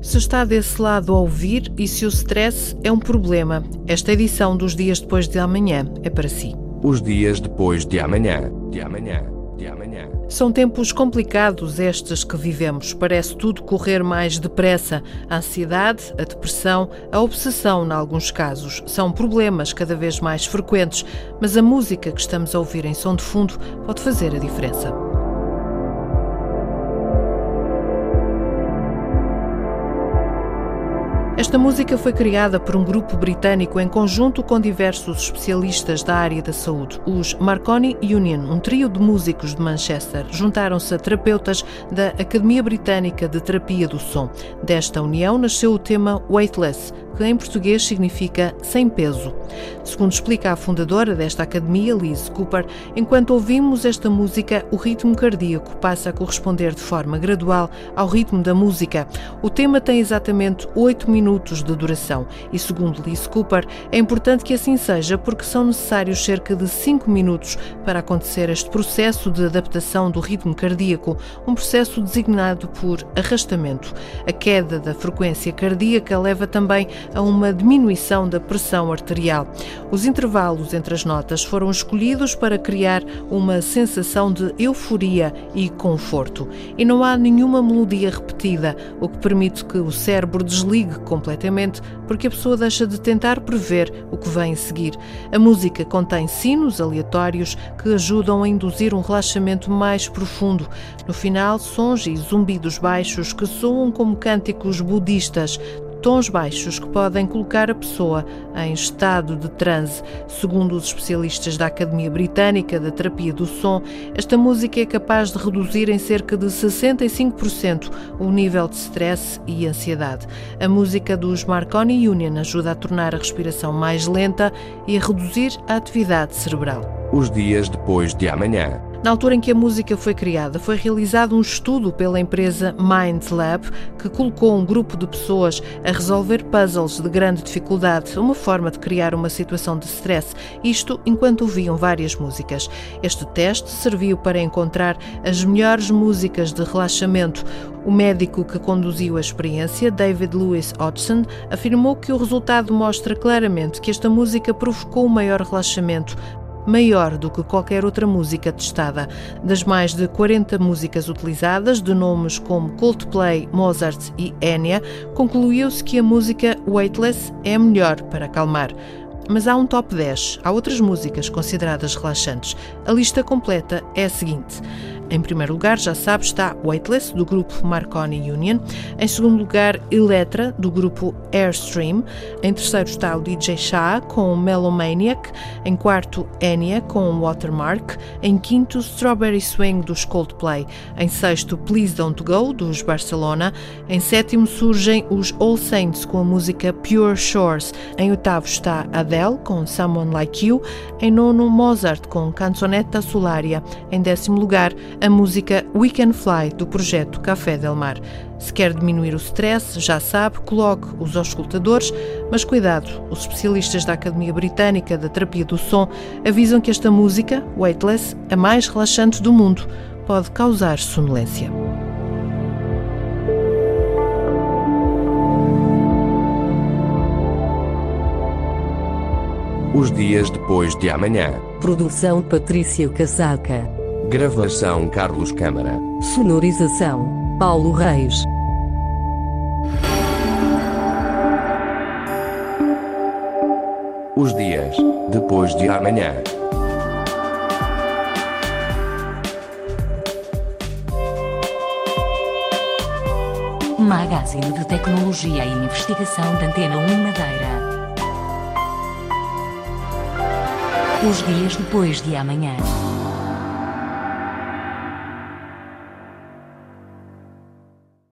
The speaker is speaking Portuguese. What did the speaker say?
Se está desse lado a ouvir e se o stress é um problema, esta edição dos dias depois de amanhã é para si. Os dias depois de amanhã. De amanhã. De amanhã. São tempos complicados estes que vivemos. Parece tudo correr mais depressa. A ansiedade, a depressão, a obsessão, em alguns casos, são problemas cada vez mais frequentes, mas a música que estamos a ouvir em som de fundo pode fazer a diferença. Esta música foi criada por um grupo britânico em conjunto com diversos especialistas da área da saúde. Os Marconi Union, um trio de músicos de Manchester, juntaram-se a terapeutas da Academia Britânica de Terapia do Som. Desta união nasceu o tema Weightless, que em português significa sem peso. Segundo explica a fundadora desta academia, Liz Cooper, enquanto ouvimos esta música, o ritmo cardíaco passa a corresponder de forma gradual ao ritmo da música. O tema tem exatamente 8 minutos de duração e, segundo Liz Cooper, é importante que assim seja porque são necessários cerca de 5 minutos para acontecer este processo de adaptação do ritmo cardíaco, um processo designado por arrastamento. A queda da frequência cardíaca leva também a uma diminuição da pressão arterial. Os intervalos entre as notas foram escolhidos para criar uma sensação de euforia e conforto. E não há nenhuma melodia repetida, o que permite que o cérebro desligue completamente, porque a pessoa deixa de tentar prever o que vem a seguir. A música contém sinos aleatórios que ajudam a induzir um relaxamento mais profundo. No final, sons e zumbidos baixos que soam como cânticos budistas, tons baixos que podem colocar a pessoa em estado de transe. Segundo os especialistas da Academia Britânica da Terapia do Som, esta música é capaz de reduzir em cerca de 65% o nível de stress e ansiedade. A música dos Marconi Union ajuda a tornar a respiração mais lenta e a reduzir a atividade cerebral. Os dias depois de amanhã. Na altura em que a música foi criada, foi realizado um estudo pela empresa Mind Lab, que colocou um grupo de pessoas a resolver puzzles de grande dificuldade, uma forma de criar uma situação de stress, isto enquanto ouviam várias músicas. Este teste serviu para encontrar as melhores músicas de relaxamento. O médico que conduziu a experiência, David Lewis Hodgson, afirmou que o resultado mostra claramente que esta música provocou um maior relaxamento, maior do que qualquer outra música testada. Das mais de 40 músicas utilizadas, de nomes como Coldplay, Mozart e Enya, concluiu-se que a música Weightless é a melhor para acalmar. Mas há um top 10. Há outras músicas consideradas relaxantes. A lista completa é a seguinte. Em primeiro lugar, já sabe, está Weightless, do grupo Marconi Union. Em segundo lugar, Electra, do grupo Airstream. Em terceiro está o DJ Shah, com Melomaniac. Em quarto, Enya, com Watermark. Em quinto, Strawberry Swing, dos Coldplay. Em sexto, Please Don't Go, dos Barcelona. Em sétimo, surgem os All Saints, com a música Pure Shores. Em oitavo está Adele, com Someone Like You. Em nono, Mozart, com Canzonetta Solaria. Em décimo lugar, a música We Can Fly do projeto Café Del Mar. Se quer diminuir o stress, já sabe, coloque os auscultadores, mas cuidado, os especialistas da Academia Britânica da Terapia do Som avisam que esta música, Weightless, a mais relaxante do mundo, pode causar sonolência. Os dias depois de amanhã. Produção Patrícia Casaca. Gravação Carlos Câmara. Sonorização Paulo Reis. Os dias depois de amanhã. Magazine de Tecnologia e Investigação da Antena 1 Madeira. Os dias depois de amanhã.